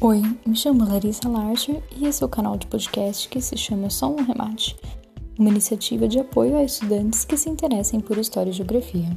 Oi, me chamo Larissa Larcher e esse é o canal de podcast que se chama Só um Remate, uma iniciativa de apoio a estudantes que se interessem por História e Geografia.